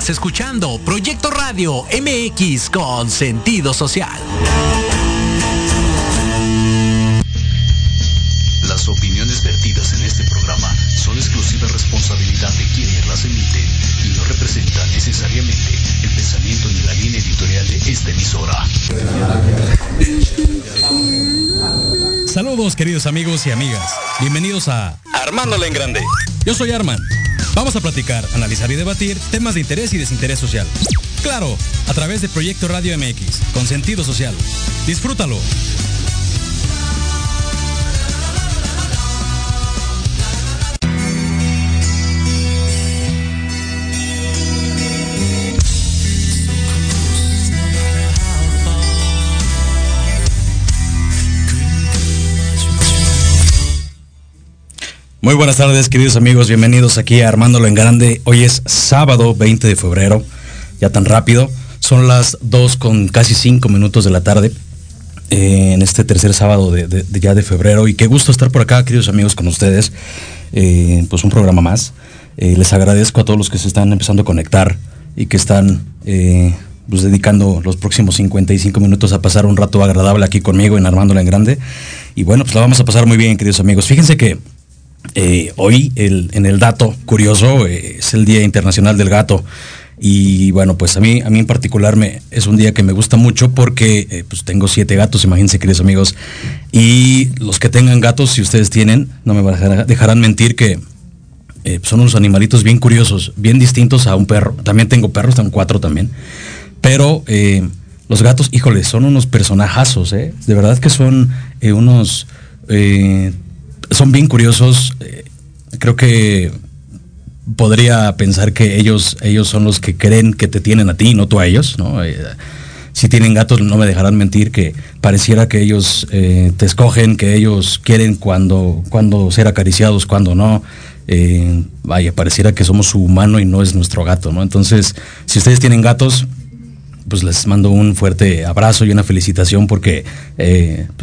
Estás escuchando Proyecto Radio MX con sentido social. Las opiniones vertidas en este programa son exclusiva responsabilidad de quienes las emiten y no representan necesariamente el pensamiento ni la línea editorial de esta emisora. Saludos queridos amigos y amigas. Bienvenidos a Armándola en Grande. Yo soy Arman. Vamos a platicar, analizar y debatir temas de interés y desinterés social. Claro, a través de Proyecto Radio MX, con sentido social. Disfrútalo. Muy buenas tardes, queridos amigos. Bienvenidos aquí a Armándolo en Grande. Hoy es sábado 20 de febrero. Ya tan rápido. Son las 2 con casi 5 minutos de la tarde. eh, en este tercer sábado de, ya de febrero. Y qué gusto estar por acá, queridos amigos, con ustedes. Eh, pues un programa más. Eh, les agradezco a todos los que se están empezando a conectar y que están pues dedicando los próximos 55 minutos a pasar un rato agradable aquí conmigo en Armándola en Grande. Y bueno, pues la vamos a pasar muy bien, queridos amigos. Fíjense que eh, hoy el- en el dato curioso eh, es el Día Internacional del Gato. Y bueno, pues a mí, a mí en particular me, es un día que me gusta mucho porque eh, pues tengo siete gatos, imagínense queridos amigos. Y los que tengan gatos, si ustedes tienen, no me dejar- dejarán mentir que son unos animalitos bien curiosos, bien distintos a un perro. También tengo perros, tengo cuatro también. Pero los gatos, híjole, son unos personajazos. De verdad que son unos... son bien curiosos. eh, creo que podría pensar que ellos, ellos son los que creen que te tienen a ti, no tú a ellos, ¿no? Eh, si tienen gatos, no me dejarán mentir que pareciera que ellos eh, te escogen, que ellos quieren cuando, cuando ser acariciados, cuando no. Vaya, pareciera que somos su humano y no es nuestro gato, ¿no? Entonces, si ustedes tienen gatos, pues les mando un fuerte abrazo y una felicitación porque,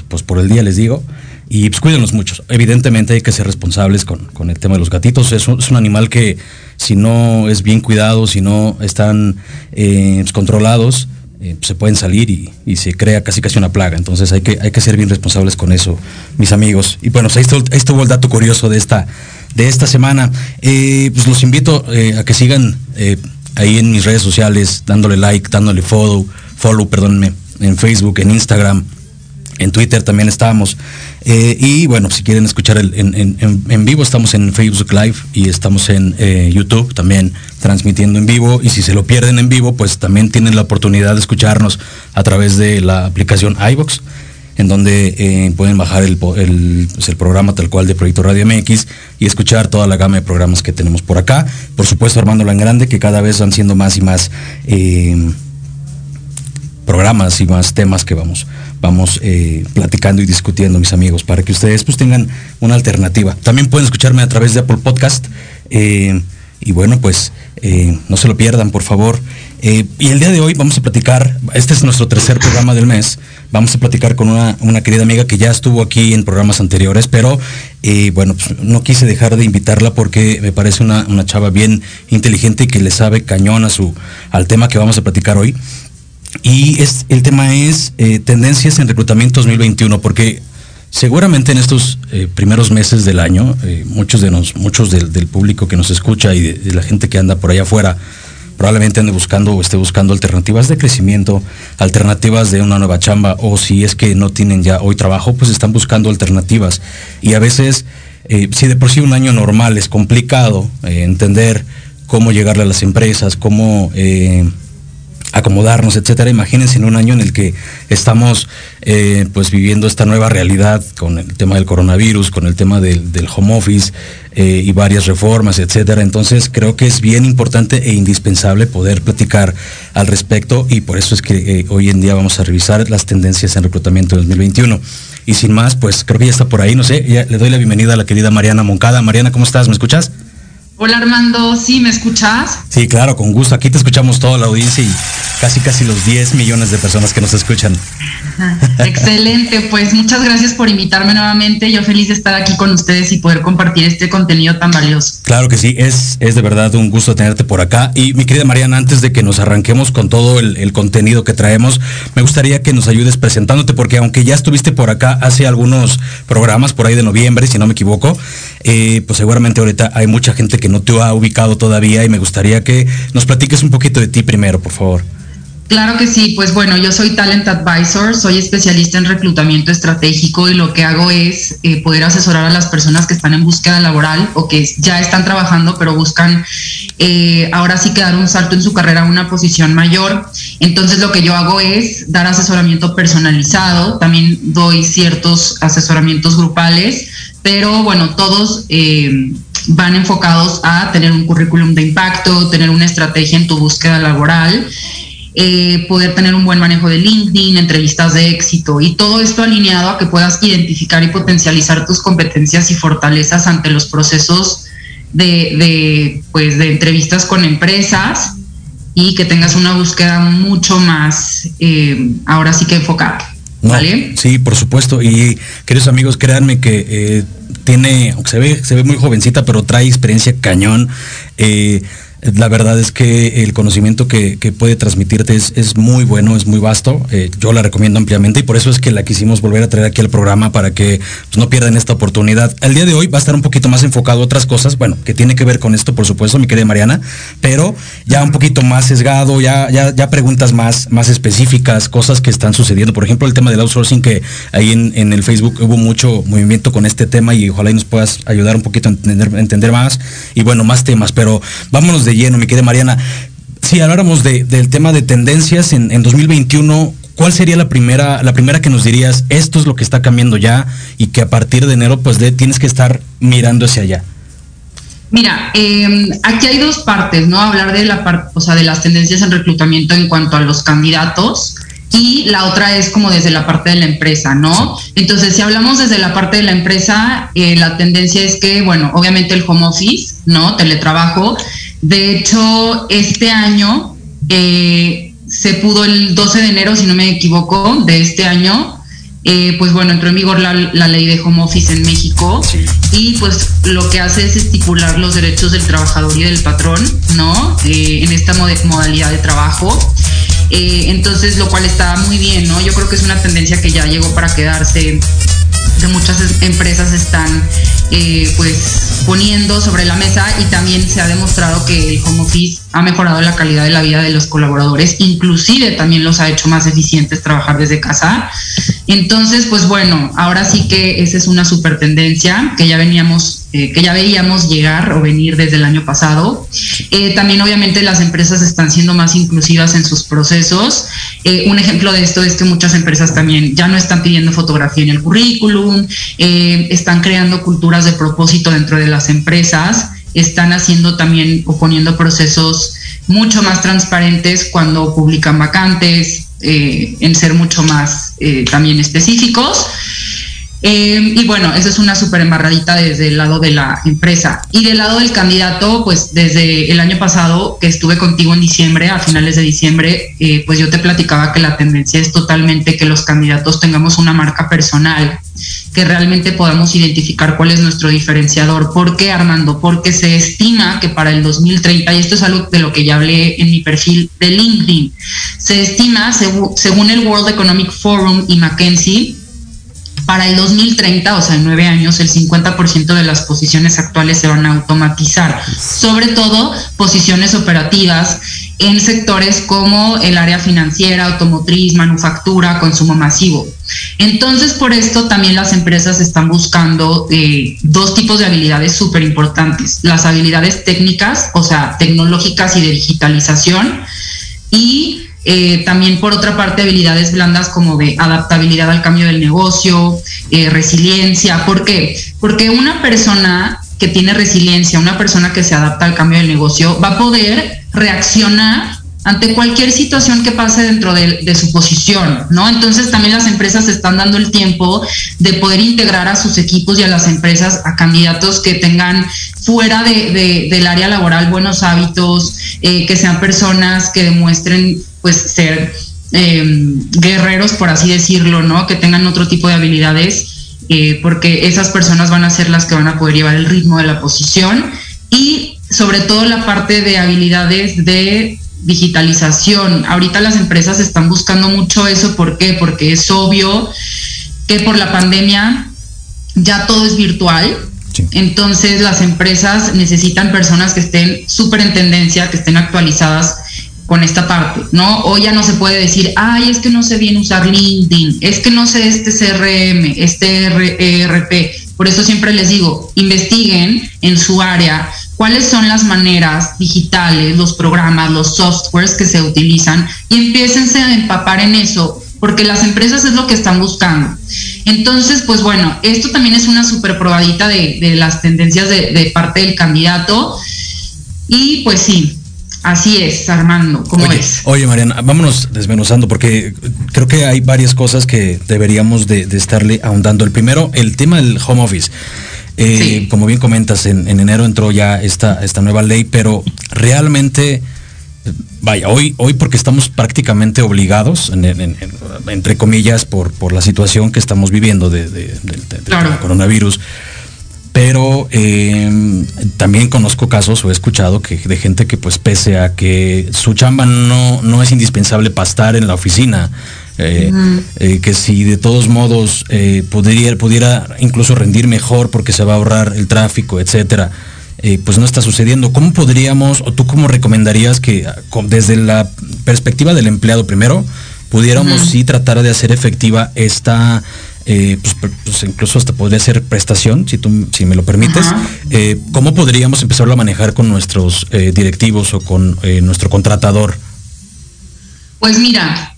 pues por el día les digo. Y pues cuídenlos mucho. Evidentemente hay que ser responsables con, con el tema de los gatitos. Es un, es un animal que si no es bien cuidado, si no están eh, pues, controlados, eh, pues, se pueden salir y, se crea casi casi una plaga. Entonces hay que, hay que ser bien responsables con eso, mis amigos. Y bueno, pues, ahí estuvo, ahí estuvo el dato curioso de esta, de esta semana. Eh, pues los invito a que sigan ahí en mis redes sociales, dándole like, dándole follow, follow, perdónenme, en Facebook, en Instagram, en Twitter también estamos. Eh, y bueno, si quieren escuchar en, vivo, estamos en Facebook Live y estamos en eh, YouTube también transmitiendo en vivo. Y si se lo pierden en vivo, pues también tienen la oportunidad de escucharnos a través de la aplicación iBox en donde eh, pueden bajar pues, el programa tal cual de Proyecto Radio MX y escuchar toda la gama de programas que tenemos por acá. Por supuesto, Armándola en Grande, que cada vez van siendo más y más programas y más temas que vamos, vamos eh, platicando y discutiendo, mis amigos, para que ustedes pues tengan una alternativa. También pueden escucharme a través de Apple Podcast. eh, y bueno, pues eh, no se lo pierdan, por favor. Y el día de hoy vamos a platicar, este es nuestro tercer programa del mes, vamos a platicar con una, una querida amiga que ya estuvo aquí en programas anteriores, pero bueno, pues, no quise dejar de invitarla porque me parece una, una chava bien inteligente y que le sabe cañón a su, al tema que vamos a platicar hoy. Y es, el tema es eh, tendencias en reclutamiento 2021, porque seguramente en estos eh, primeros meses del año, eh, muchos de nos, muchos del, público que nos escucha y de, de la gente que anda por allá afuera, probablemente ande buscando o esté buscando alternativas de crecimiento, alternativas de una nueva chamba, o si es que no tienen ya hoy trabajo, pues están buscando alternativas. Y a veces, si de por sí un año normal es complicado entender cómo llegarle a las empresas, cómo acomodarnos, etcétera. Imagínense en un año en el que estamos eh, pues viviendo esta nueva realidad con el tema del coronavirus, con el tema del, home office eh, y varias reformas, etcétera. Entonces creo que es bien importante e indispensable poder platicar al respecto y por eso es que eh, hoy en día vamos a revisar las tendencias en reclutamiento 2021. Y sin más, pues creo que ya está por ahí, no sé, le doy la bienvenida a la querida Mariana Moncada. Mariana, ¿cómo estás? ¿Me escuchas? Hola Armando, ¿sí me escuchas? Sí, claro, con gusto. Aquí te escuchamos toda la audiencia y casi casi los 10 millones de personas que nos escuchan. Excelente, pues muchas gracias por invitarme nuevamente. Yo feliz de estar aquí con ustedes y poder compartir este contenido tan valioso. Claro que sí, es, es de verdad un gusto tenerte por acá. Y mi querida Mariana, antes de que nos arranquemos con todo el, el contenido que traemos, me gustaría que nos ayudes presentándote, porque aunque ya estuviste por acá hace algunos programas, por ahí de noviembre, si no me equivoco, eh, pues seguramente ahorita hay mucha gente que no te ha ubicado todavía y me gustaría que nos platiques un poquito de ti primero, por favor. Claro que sí, pues bueno, yo soy Talent Advisor, soy especialista en reclutamiento estratégico y lo que hago es eh, poder asesorar a las personas que están en búsqueda laboral o que ya están trabajando pero buscan eh, ahora sí que dar un salto en su carrera a una posición mayor. Entonces lo que yo hago es dar asesoramiento personalizado, también doy ciertos asesoramientos grupales, pero bueno, todos... Eh, van enfocados a tener un currículum de impacto, tener una estrategia en tu búsqueda laboral eh, poder tener un buen manejo de LinkedIn, entrevistas de éxito y todo esto alineado a que puedas identificar y potencializar tus competencias y fortalezas ante los procesos de, pues, de entrevistas con empresas y que tengas una búsqueda mucho más, eh, ahora sí que enfocada. ¿Vale? Sí, por supuesto. Y queridos amigos, créanme que eh, tiene, se ve, se ve muy jovencita, pero trae experiencia cañón. Eh, la verdad es que el conocimiento que, puede transmitirte es, muy bueno, es muy vasto. Eh, yo la recomiendo ampliamente y por eso es que la quisimos volver a traer aquí al programa para que pues, no pierdan esta oportunidad. El día de hoy va a estar un poquito más enfocado a otras cosas, bueno, que tiene que ver con esto, por supuesto, mi querida Mariana, pero ya un poquito más sesgado, ya, ya, preguntas más, más específicas, cosas que están sucediendo. Por ejemplo, el tema del outsourcing, que ahí en, el Facebook hubo mucho movimiento con este tema y ojalá y nos puedas ayudar un poquito a entender, entender más y bueno, más temas, pero vámonos de lleno, mi querida Mariana. Si habláramos del tema de tendencias en, 2021, ¿cuál sería la primera, la primera que nos dirías, esto es lo que está cambiando ya y que a partir de enero pues tienes que estar mirando hacia allá? Mira, em, aquí hay dos partes, ¿no? Hablar de la parte, o sea, de las tendencias en reclutamiento en cuanto a los candidatos y la otra es como desde la parte de la empresa, ¿no? Entonces, si hablamos desde la parte de la empresa, eh, la tendencia es que, bueno, obviamente el home office, ¿no? Teletrabajo. De hecho, este año eh, se pudo el 12 de enero, si no me equivoco, de este año, eh, pues bueno, entró en vigor la, ley de home office en México y pues lo que hace es estipular los derechos del trabajador y del patrón, ¿no? en esta modalidad de trabajo. Eh, entonces, lo cual está muy bien, ¿no? Yo creo que es una tendencia que ya llegó para quedarse que muchas empresas están eh, pues poniendo sobre la mesa y también se ha demostrado que el home office ha mejorado la calidad de la vida de los colaboradores, inclusive también los ha hecho más eficientes trabajar desde casa. Entonces, pues bueno, ahora sí que esa es una super tendencia que ya veníamos eh, que ya veíamos llegar o venir desde el año pasado. Eh, también obviamente las empresas están siendo más inclusivas en sus procesos. Eh, un ejemplo de esto es que muchas empresas también ya no están pidiendo fotografía en el currículum, están creando culturas de propósito dentro de las empresas, están haciendo también o poniendo procesos mucho más transparentes cuando publican vacantes, en ser mucho más también específicos. Eh, y bueno, eso es una súper embarradita desde el lado de la empresa. Y del lado del candidato, pues desde el año pasado que estuve contigo en diciembre, a finales de diciembre, eh, pues yo te platicaba que la tendencia es totalmente que los candidatos tengamos una marca personal, que realmente podamos identificar cuál es nuestro diferenciador. ¿Por qué, Armando? Porque se estima que para el 2030, y esto es algo de lo que ya hablé en mi perfil de LinkedIn, se estima, según el World Economic Forum y McKinsey, para el 2030, o sea, en nueve años, el 50% de las posiciones actuales se van a automatizar, sobre todo posiciones operativas en sectores como el área financiera, automotriz, manufactura, consumo masivo. Entonces, por esto también las empresas están buscando eh, dos tipos de habilidades súper importantes. Las habilidades técnicas, o sea, tecnológicas y de digitalización, y eh, también por otra parte habilidades blandas como de adaptabilidad al cambio del negocio, eh, resiliencia. ¿Por qué? Porque una persona que tiene resiliencia, una persona que se adapta al cambio del negocio, va a poder reaccionar ante cualquier situación que pase dentro de, su posición, ¿no? Entonces también las empresas están dando el tiempo de poder integrar a sus equipos y a las empresas a candidatos que tengan fuera de, del área laboral buenos hábitos, eh, que sean personas que demuestren pues ser em, guerreros, por así decirlo, ¿no? Que tengan otro tipo de habilidades, eh, porque esas personas van a ser las que van a poder llevar el ritmo de la posición y sobre todo la parte de habilidades de digitalización. Ahorita las empresas están buscando mucho eso, ¿por qué? Porque es obvio que por la pandemia ya todo es virtual. Entonces las empresas necesitan personas que estén súper en tendencia, que estén actualizadas con esta parte, ¿no? O ya no se puede decir, ay, es que no sé bien usar LinkedIn, es que no sé este CRM, este ERP. Por eso siempre les digo, investiguen en su área cuáles son las maneras digitales, los programas, los softwares que se utilizan y empiécense a empapar en eso porque las empresas es lo que están buscando. Entonces, pues bueno, esto también es una super probadita de, las tendencias de, parte del candidato. Y pues sí, así es, Armando, ¿cómo oye, es? Oye, Mariana, vámonos desmenuzando porque creo que hay varias cosas que deberíamos de, estarle ahondando. El primero, el tema del home office. Eh, como bien comentas, en, en, enero entró ya esta, esta nueva ley, pero realmente vaya, hoy, hoy porque estamos prácticamente obligados, entre comillas, por, por la situación que estamos viviendo de, del coronavirus. Pero em, también conozco casos o he escuchado que de gente que pues pese a que su chamba no, no es indispensable para estar en la oficina, eh, eh, que si de todos modos eh, pudiera, pudiera incluso rendir mejor porque se va a ahorrar el tráfico, etcétera, pues no está sucediendo. ¿Cómo podríamos, o tú cómo recomendarías que desde la perspectiva del empleado primero, pudiéramos sí tratar de hacer efectiva esta, eh, pues, pues, incluso hasta podría ser prestación, si tú si me lo permites. Eh, ¿Cómo podríamos empezarlo a manejar con nuestros directivos o con nuestro contratador? Pues mira,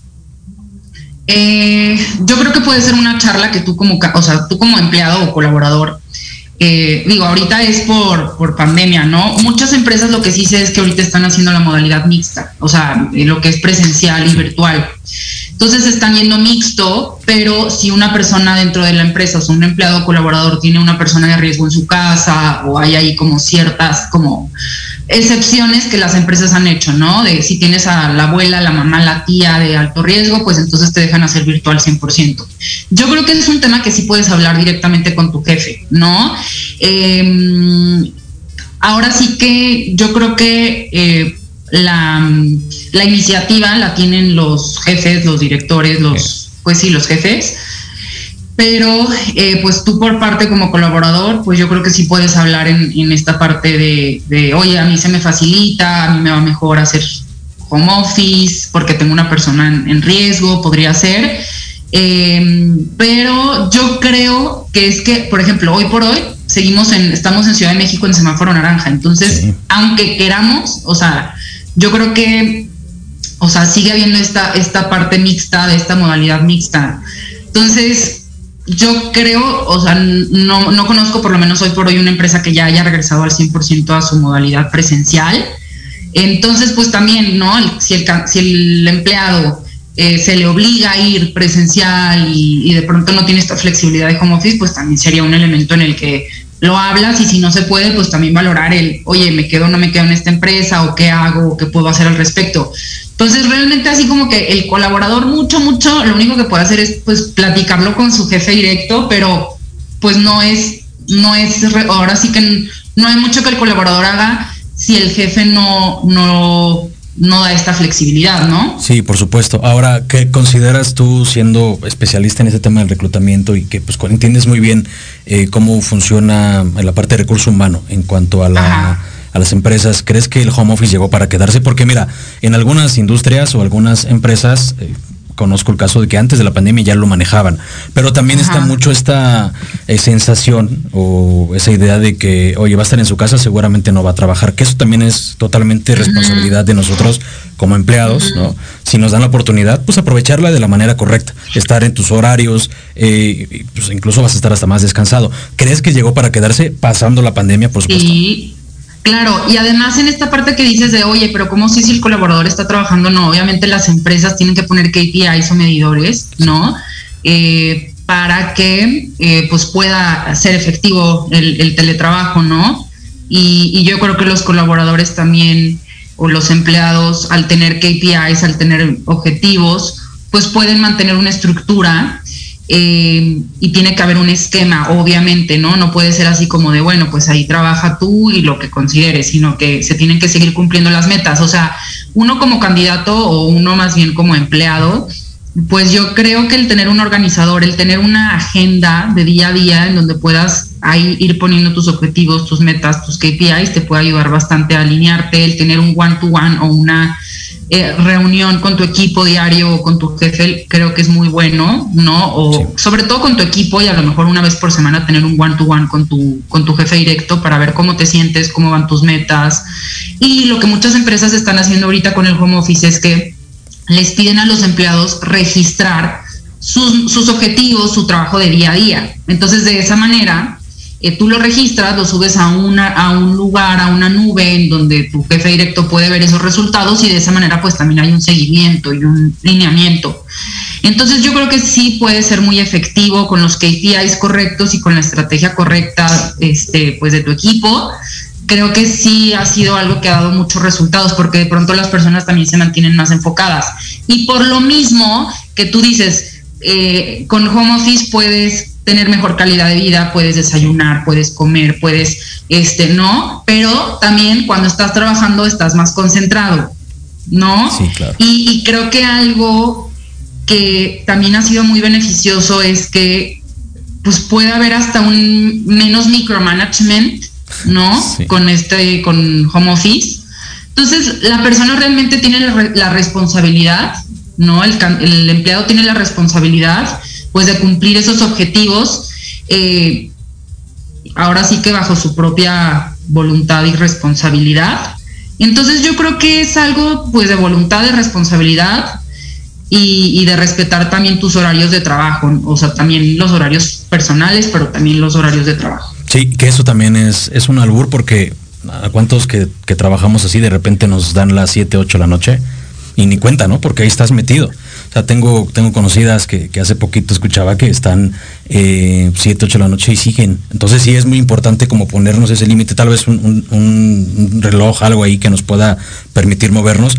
yo creo que puede ser una charla que tú como, o sea, tú como empleado o colaborador eh, digo, ahorita es por, por pandemia, ¿no? Muchas empresas lo que sí sé es que ahorita están haciendo la modalidad mixta, o sea, eh, lo que es presencial y virtual. Entonces están yendo mixto, pero si una persona dentro de la empresa, o un empleado colaborador tiene una persona de riesgo en su casa, o hay ahí como ciertas, como excepciones que las empresas han hecho, ¿no? De si tienes a la abuela, la mamá, la tía de alto riesgo, pues entonces te dejan hacer virtual 100%. Yo creo que es un tema que sí puedes hablar directamente con tu jefe, ¿no? Em, ahora sí que yo creo que eh, la, la, iniciativa la tienen los jefes, los directores, los, pues sí, los jefes. Pero eh, pues tú por parte como colaborador, pues yo creo que sí puedes hablar en, esta parte de, oye, a mí se me facilita, a mí me va mejor hacer home office porque tengo una persona en, riesgo, podría ser. Em, pero yo creo que es que, por ejemplo, hoy por hoy seguimos en, estamos en Ciudad de México en semáforo naranja, entonces, aunque queramos, o sea, yo creo que, o sea, sigue habiendo esta, esta parte mixta, de esta modalidad mixta. Entonces, yo creo, o sea, no, no, conozco por lo menos hoy por hoy una empresa que ya haya regresado al 100% a su modalidad presencial. Entonces, pues también, ¿no? Si el, si el empleado eh, se le obliga a ir presencial y, de pronto no tiene esta flexibilidad de home office, pues también sería un elemento en el que lo hablas y si no se puede, pues también valorar el, oye, me quedo o no me quedo en esta empresa o qué hago o qué puedo hacer al respecto. Entonces, realmente así como que el colaborador mucho, mucho, lo único que puede hacer es pues platicarlo con su jefe directo, pero pues no es, no es, ahora sí que no hay mucho que el colaborador haga si el jefe no, no, no da esta flexibilidad, ¿no? Sí, por supuesto. Ahora, ¿qué consideras tú siendo especialista en ese tema del reclutamiento y que pues entiendes muy bien eh, cómo funciona la parte de recurso humano en cuanto a la a las empresas, ¿crees que el home office llegó para quedarse? Porque mira, en algunas industrias o algunas empresas, eh, conozco el caso de que antes de la pandemia ya lo manejaban, pero también está mucho esta eh, sensación o esa idea de que, oye, va a estar en su casa, seguramente no va a trabajar, que eso también es totalmente responsabilidad de nosotros como empleados, ¿no? Si nos dan la oportunidad, pues aprovecharla de la manera correcta, estar en tus horarios, eh, pues incluso vas a estar hasta más descansado. ¿Crees que llegó para quedarse pasando la pandemia, por supuesto? Claro, y además en esta parte que dices de, oye, pero ¿cómo sé si el colaborador está trabajando? No, obviamente las empresas tienen que poner KPIs o medidores, ¿no? Eh, para que eh, pues pueda ser efectivo el, teletrabajo, ¿no? Y, yo creo que los colaboradores también, o los empleados al tener KPIs, al tener objetivos, pues pueden mantener una estructura eh, y tiene que haber un esquema, obviamente, ¿no? No puede ser así como de, bueno, pues ahí trabaja tú y lo que consideres, sino que se tienen que seguir cumpliendo las metas. O sea, uno como candidato o uno más bien como empleado, pues yo creo que el tener un organizador, el tener una agenda de día a día en donde puedas ahí ir poniendo tus objetivos, tus metas, tus KPIs, te puede ayudar bastante a alinearte, el tener un one-to-one o una eh, reunión con tu equipo diario o con tu jefe, creo que es muy bueno, ¿no? O sobre todo con tu equipo y a lo mejor una vez por semana tener un one-to-one con tu, con tu jefe directo para ver cómo te sientes, cómo van tus metas. Y lo que muchas empresas están haciendo ahorita con el home office es que les piden a los empleados registrar sus, sus objetivos, su trabajo de día a día. Entonces, de esa manera, eh, tú lo registras, lo subes a, una, a un lugar, a una nube en donde tu jefe directo puede ver esos resultados y de esa manera pues también hay un seguimiento y un lineamiento. Entonces yo creo que sí puede ser muy efectivo con los KPIs correctos y con la estrategia correcta este, pues de tu equipo. Creo que sí ha sido algo que ha dado muchos resultados porque de pronto las personas también se mantienen más enfocadas. Y por lo mismo que tú dices, eh, con home office puedes tener mejor calidad de vida, puedes desayunar, puedes comer, puedes, este, ¿no? Pero también cuando estás trabajando estás más concentrado, ¿no? Sí, claro. Y, creo que algo que también ha sido muy beneficioso es que pues puede haber hasta un menos micromanagement, ¿no? Con este, con home office. Entonces, la persona realmente tiene la, responsabilidad, ¿no? El, el empleado tiene la responsabilidad pues de cumplir esos objetivos, eh, ahora sí que bajo su propia voluntad y responsabilidad. Entonces yo creo que es algo pues de voluntad, de responsabilidad y, de respetar también tus horarios de trabajo, o sea, también los horarios personales, pero también los horarios de trabajo. Sí, que eso también es, es un albur porque a cuántos que, trabajamos así de repente nos dan las 7, 8 de la noche y ni cuenta, ¿no? Porque ahí estás metido. O sea, tengo, tengo conocidas que, hace poquito escuchaba que están eh, 7, 8 de la noche y siguen. Entonces sí es muy importante como ponernos ese límite, tal vez un, reloj, algo ahí que nos pueda permitir movernos.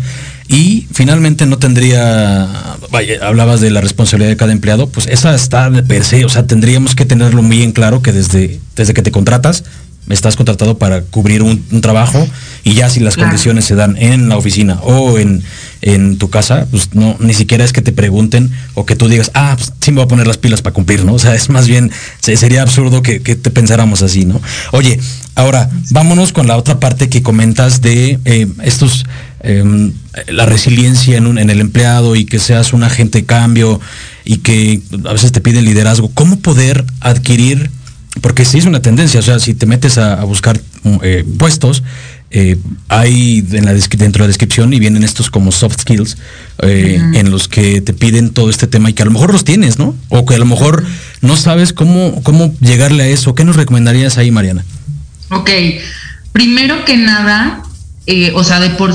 Y finalmente no tendría, vaya, hablabas de la responsabilidad de cada empleado, pues esa está de per se, o sea, tendríamos que tenerlo muy en claro que desde, desde que te contratas, estás contratado para cubrir un, trabajo y ya si las condiciones se dan en la oficina o en, en, tu casa, pues no, ni siquiera es que te pregunten o que tú digas, ah, pues sí me voy a poner las pilas para cumplir, ¿no? O sea, es más bien, sería absurdo que, te pensáramos así, ¿no? Oye, ahora, vámonos con la otra parte que comentas de eh, estos, em, la resiliencia en, un, en el empleado y que seas un agente de cambio y que a veces te piden liderazgo. ¿Cómo poder adquirir porque sí es una tendencia, o sea, si te metes a, buscar eh, puestos, eh, hay en la dentro de la descripción y vienen estos como soft skills eh, en los que te piden todo este tema y que a lo mejor los tienes, ¿no? O que a lo mejor no sabes cómo, cómo llegarle a eso. ¿Qué nos recomendarías ahí, Mariana? Ok, primero que nada, o sea, de por,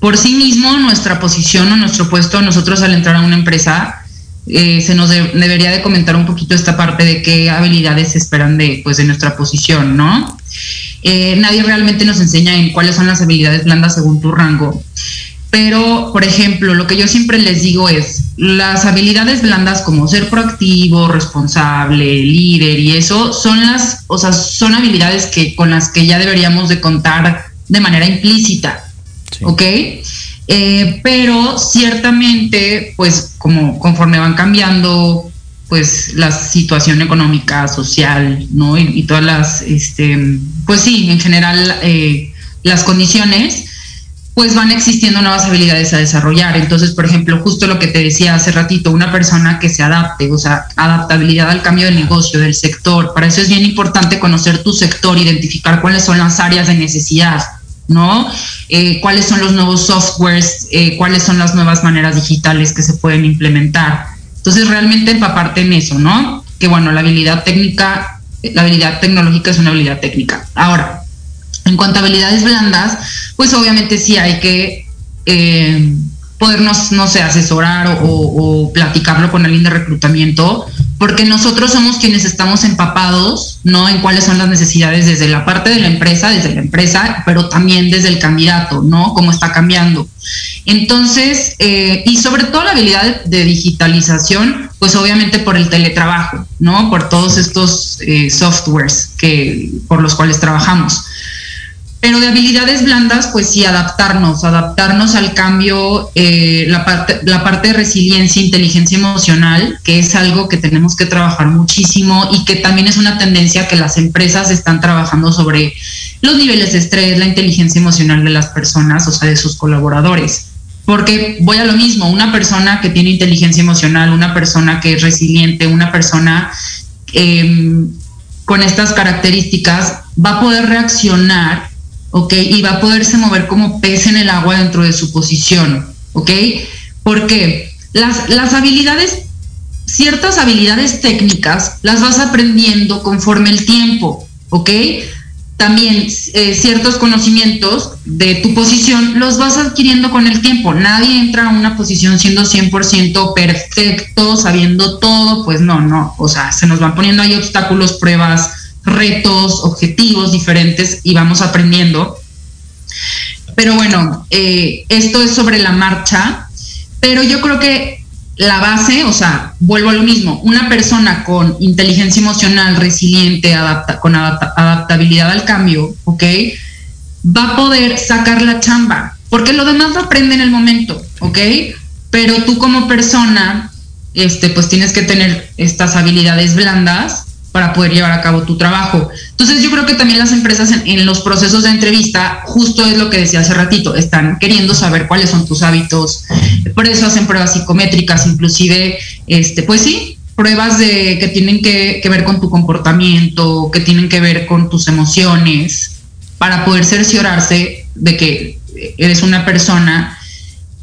por sí mismo nuestra posición o nuestro puesto, nosotros al entrar a una empresa, eh, se nos debería de comentar un poquito esta parte de qué habilidades se esperan de, pues, de nuestra posición, ¿no? Eh, nadie realmente nos enseña en cuáles son las habilidades blandas según tu rango. Pero, por ejemplo, lo que yo siempre les digo es, las habilidades blandas como ser proactivo, responsable, líder y eso, son las, o sea, son habilidades que, con las que ya deberíamos de contar de manera implícita, ¿ok? Eh, pero ciertamente, pues como conforme van cambiando pues la situación económica, social, ¿no? Y, todas las, este, pues sí, en general eh, las condiciones, pues van existiendo nuevas habilidades a desarrollar. Entonces, por ejemplo, justo lo que te decía hace ratito, una persona que se adapte, o sea, adaptabilidad al cambio del negocio, del sector. Para eso es bien importante conocer tu sector, identificar cuáles son las áreas de necesidad ¿no? Eh, ¿Cuáles son los nuevos softwares? Eh, ¿Cuáles son las nuevas maneras digitales que se pueden implementar? Entonces, realmente empaparte en eso, ¿no? Que bueno, la habilidad técnica, la habilidad tecnológica es una habilidad técnica. Ahora, en cuanto a habilidades blandas, pues obviamente sí hay que eh, podernos, no sé, asesorar o, platicarlo con alguien de reclutamiento porque nosotros somos quienes estamos empapados, ¿no? En cuáles son las necesidades desde la parte de la empresa, desde la empresa, pero también desde el candidato, ¿no? Cómo está cambiando. Entonces, eh, y sobre todo la habilidad de, digitalización, pues obviamente por el teletrabajo, ¿no? Por todos estos eh, softwares que, por los cuales trabajamos. Pero de habilidades blandas, pues sí, adaptarnos, adaptarnos al cambio, eh, la, parte, la parte de resiliencia, inteligencia emocional, que es algo que tenemos que trabajar muchísimo y que también es una tendencia que las empresas están trabajando sobre los niveles de estrés, la inteligencia emocional de las personas, o sea, de sus colaboradores. Porque voy a lo mismo, una persona que tiene inteligencia emocional, una persona que es resiliente, una persona em, con estas características va a poder reaccionar ¿ok? Y va a poderse mover como pez en el agua dentro de su posición, ¿ok? Porque las, las habilidades, ciertas habilidades técnicas, las vas aprendiendo conforme el tiempo, ¿ok? También eh, ciertos conocimientos de tu posición los vas adquiriendo con el tiempo. Nadie entra a una posición siendo 100% perfecto, sabiendo todo, pues no, no. O sea, se nos van poniendo ahí obstáculos, pruebas, retos, objetivos diferentes y vamos aprendiendo. Pero bueno, eh, esto es sobre la marcha, pero yo creo que la base, o sea, vuelvo a lo mismo, una persona con inteligencia emocional, resiliente, con adaptabilidad al cambio, ¿ok? Va a poder sacar la chamba, porque lo demás lo aprende en el momento, ¿ok? Pero tú como persona, este, pues tienes que tener estas habilidades blandas para poder llevar a cabo tu trabajo. Entonces yo creo que también las empresas en, los procesos de entrevista, justo es lo que decía hace ratito, están queriendo saber cuáles son tus hábitos, por eso hacen pruebas psicométricas, inclusive, este, pues sí, pruebas de, que tienen que, que ver con tu comportamiento, que tienen que ver con tus emociones, para poder cerciorarse de que eres una persona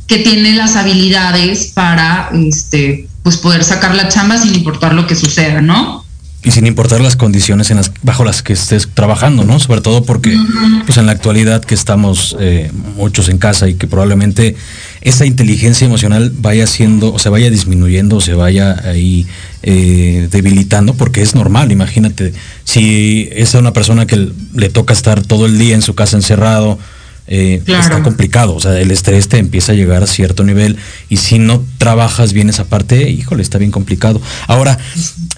que tiene las habilidades para este pues poder sacar la chamba sin importar lo que suceda, ¿no? Y sin importar las condiciones en las, bajo las que estés trabajando, ¿no? Sobre todo porque pues en la actualidad que estamos eh, muchos en casa y que probablemente esa inteligencia emocional vaya siendo, o se vaya disminuyendo, o se vaya ahí eh, debilitando, porque es normal, imagínate, si es una persona que le toca estar todo el día en su casa encerrado, eh, está complicado. O sea, el estrés te empieza a llegar a cierto nivel y si no trabajas bien esa parte, híjole, está bien complicado. Ahora,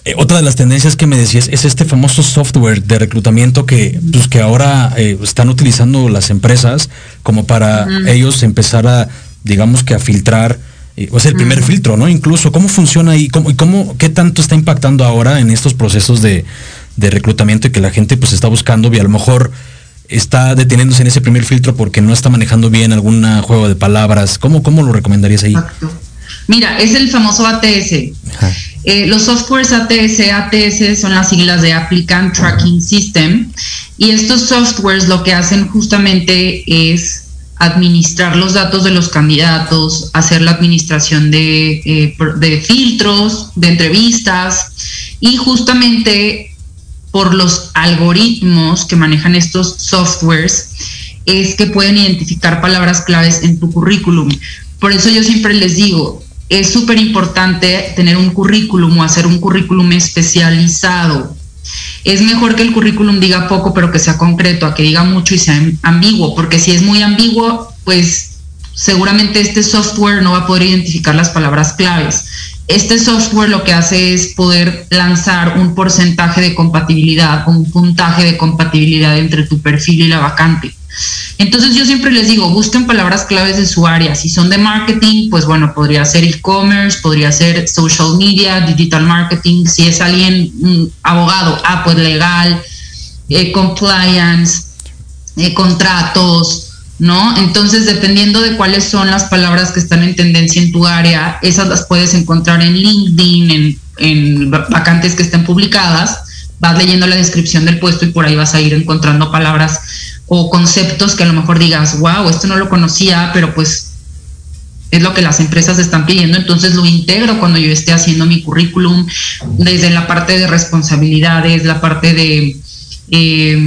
eh, otra de las tendencias que me decías es este famoso software de reclutamiento que, pues, que ahora eh, están utilizando las empresas como para ellos empezar a, digamos que a filtrar. o sea, el primer filtro, ¿no? Incluso, ¿cómo funciona y cómo, y cómo, qué tanto está impactando ahora en estos procesos de, de reclutamiento y que la gente pues está buscando y a lo mejor está deteniéndose en ese primer filtro porque no está manejando bien algún juego de palabras. ¿Cómo, cómo lo recomendarías ahí? Mira, es el famoso ATS. Eh, los softwares ATS, ATS son las siglas de Applicant Tracking System, y estos softwares lo que hacen justamente es administrar los datos de los candidatos, hacer la administración de, eh, de filtros, de entrevistas, y justamente por los algoritmos que manejan estos softwares es que pueden identificar palabras claves en tu currículum. Por eso yo siempre les digo, es súper importante tener un currículum o hacer un currículum especializado. Es mejor que el currículum diga poco pero que sea concreto, a que diga mucho y sea ambiguo, porque si es muy ambiguo, pues seguramente este software no va a poder identificar las palabras claves. Este software lo que hace es poder lanzar un porcentaje de compatibilidad un puntaje de compatibilidad entre tu perfil y la vacante. Entonces yo siempre les digo, busquen palabras claves de su área. Si son de marketing, pues bueno, podría ser e-commerce, podría ser social media, digital marketing. Si es alguien abogado, ah, pues legal, eh, compliance, eh, contratos, ¿no? Entonces, dependiendo de cuáles son las palabras que están en tendencia en tu área, esas las puedes encontrar en LinkedIn, en, vacantes que estén publicadas, vas leyendo la descripción del puesto y por ahí vas a ir encontrando palabras o conceptos que a lo mejor digas, wow, esto no lo conocía, pero pues es lo que las empresas están pidiendo, entonces lo integro cuando yo esté haciendo mi currículum, desde la parte de responsabilidades, la parte de... Eh,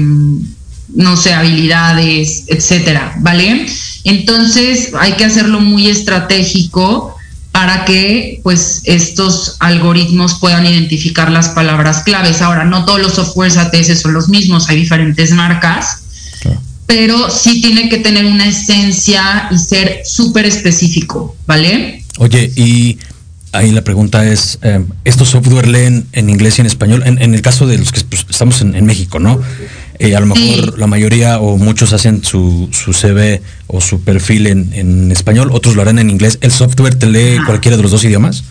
no sé, habilidades, etcétera, ¿vale? Entonces hay que hacerlo muy estratégico para que pues estos algoritmos puedan identificar las palabras claves. Ahora, no todos los softwares ATS son los mismos, hay diferentes marcas, pero sí tiene que tener una esencia y ser súper específico, ¿vale? Oye, y ahí la pregunta es, eh, ¿estos software leen en inglés y en español? En, el caso de los que pues, estamos en, México, ¿no? Eh, a lo mejor la mayoría o muchos hacen su, su CV o su perfil en, español, otros lo harán en inglés. ¿El software te lee cualquiera de los dos idiomas?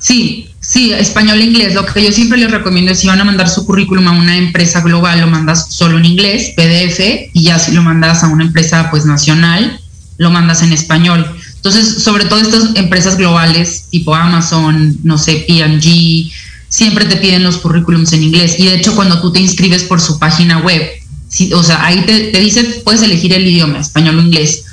Sí, sí, español e inglés. Lo que yo siempre les recomiendo es si van a mandar su currículum a una empresa global, lo mandas solo en inglés, PDF, y ya si lo mandas a una empresa pues nacional, lo mandas en español. Entonces, sobre todo estas empresas globales, tipo Amazon, no sé, P&G, siempre te piden los currículums en inglés. Y de hecho, cuando tú te inscribes por su página web, o sea, ahí te, te, dice, puedes elegir el idioma, español o inglés.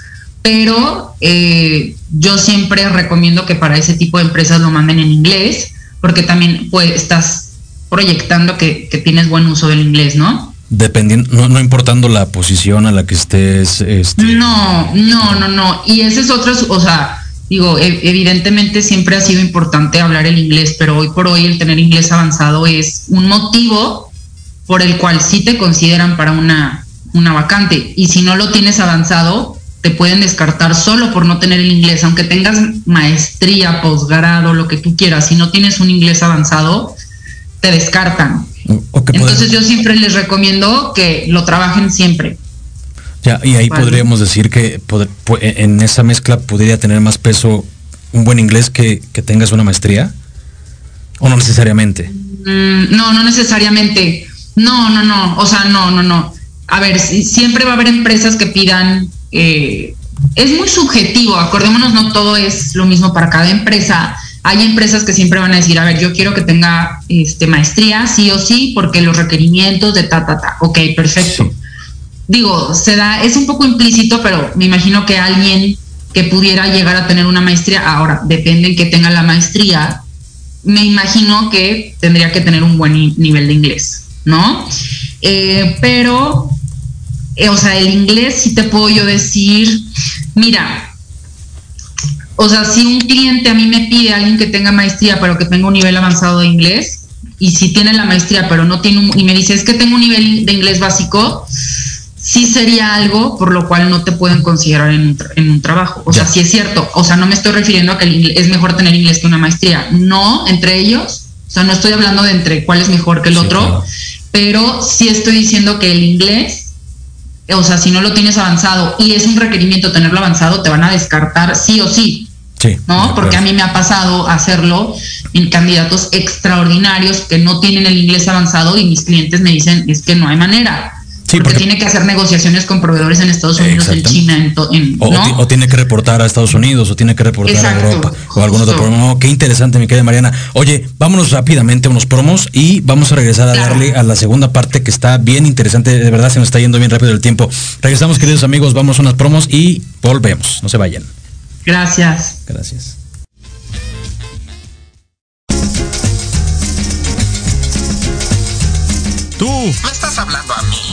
Pero eh, yo siempre recomiendo que para ese tipo de empresas lo manden en inglés, porque también pues, estás proyectando que, que tienes buen uso del inglés, ¿no? Dependiendo, no, no, importando la posición a la que estés. Este... No, no, no, no. Y ese es otro, o sea, digo, e, evidentemente siempre ha sido importante hablar el inglés, pero hoy por hoy el tener inglés avanzado es un motivo por el cual sí te consideran para una, una vacante. Y si no lo tienes avanzado, te pueden descartar solo por no tener el inglés, aunque tengas maestría, posgrado, lo que tú quieras, si no tienes un inglés avanzado, te descartan. Entonces yo siempre les recomiendo que lo trabajen siempre. Ya, y ahí podríamos decir que en esa mezcla podría tener más peso un buen inglés que, tengas una maestría. ¿O no necesariamente? Mm, no, no necesariamente. No, no, no. O sea, no, no, no. A ver, siempre va a haber empresas que pidan. Eh, es muy subjetivo, acordémonos, no todo es lo mismo para cada empresa hay empresas que siempre van a decir, a ver, yo quiero que tenga este, maestría, sí o sí, porque los requerimientos de ta, ta, ta. Ok, perfecto. Digo, se da, es un poco implícito, pero me imagino que alguien que pudiera llegar a tener una maestría, ahora depende en que tenga la maestría, me imagino que tendría que tener un buen nivel de inglés, ¿no? Eh, pero, eh, o sea, el inglés sí te puedo yo decir, mira, o sea, si un cliente a mí me pide a alguien que tenga maestría, pero que tenga un nivel avanzado de inglés, y si tiene la maestría, pero no tiene un, y me dice, es que tengo un nivel de inglés básico, sí sería algo por lo cual no te pueden considerar en un, trabajo. O sea, sí es cierto. O sea, no me estoy refiriendo a que es mejor tener inglés que una maestría. No, entre ellos. O sea, no estoy hablando de entre cuál es mejor que el otro, pero sí estoy diciendo que el inglés, o sea, si no lo tienes avanzado y es un requerimiento tenerlo avanzado, te van a descartar sí o sí. ¿no? Porque a mí me ha pasado hacerlo en candidatos extraordinarios que no tienen el inglés avanzado y mis clientes me dicen, es que no hay manera. Porque, tiene que hacer negociaciones con proveedores en Estados Unidos, en China, en, o, tiene que reportar a Estados Unidos, o tiene que reportar a Europa, o algún otro programa. qué interesante, mi querida Mariana. Oye, vámonos rápidamente a unos promos y vamos a regresar a darle a la segunda parte que está bien interesante. De verdad, se nos está yendo bien rápido el tiempo. Regresamos, queridos amigos, vamos a unas promos y volvemos. No se vayan. Gracias. Gracias. Tú. ¿Me estás hablando a mí?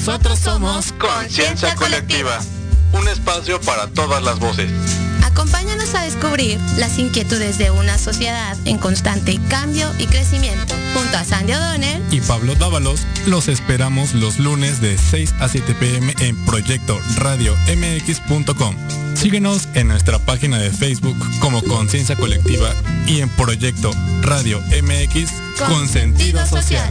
Nosotros somos Conciencia Colectiva, un espacio para todas las voces. Acompáñanos a descubrir las inquietudes de una sociedad en constante cambio y crecimiento. Junto a Sandy O'Donnell y Pablo Dávalos, los esperamos los lunes de 6 a 7 pm en Proyecto Radio MX.com. Síguenos en nuestra página de Facebook como Conciencia Colectiva y en Proyecto Radio MX con, sentido social.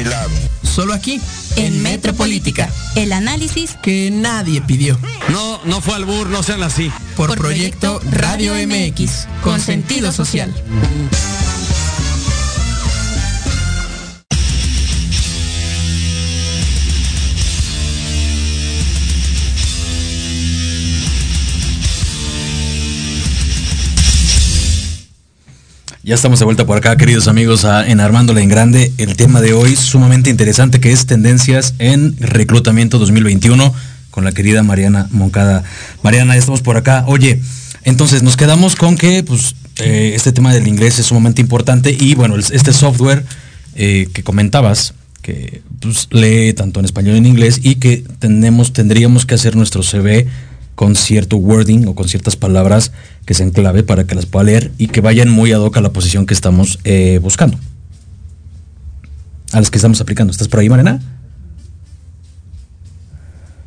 lado. Solo aquí, en Metropolítica, el análisis que nadie pidió. No, no fue al bur, no sean así. Por, Por proyecto, proyecto Radio MX, con sentido social. Ya estamos de vuelta por acá, queridos amigos, a, en Armándola en Grande. El tema de hoy sumamente interesante que es tendencias en reclutamiento 2021 con la querida Mariana Moncada. Mariana, ya estamos por acá. Oye, entonces nos quedamos con que pues, eh, este tema del inglés es sumamente importante y bueno, este software eh, que comentabas, que pues, lee tanto en español y en inglés y que tenemos, tendríamos que hacer nuestro CV con cierto wording o con ciertas palabras que sean clave para que las pueda leer y que vayan muy ad hoc a la posición que estamos eh, buscando. A las que estamos aplicando. ¿Estás por ahí, Mariana?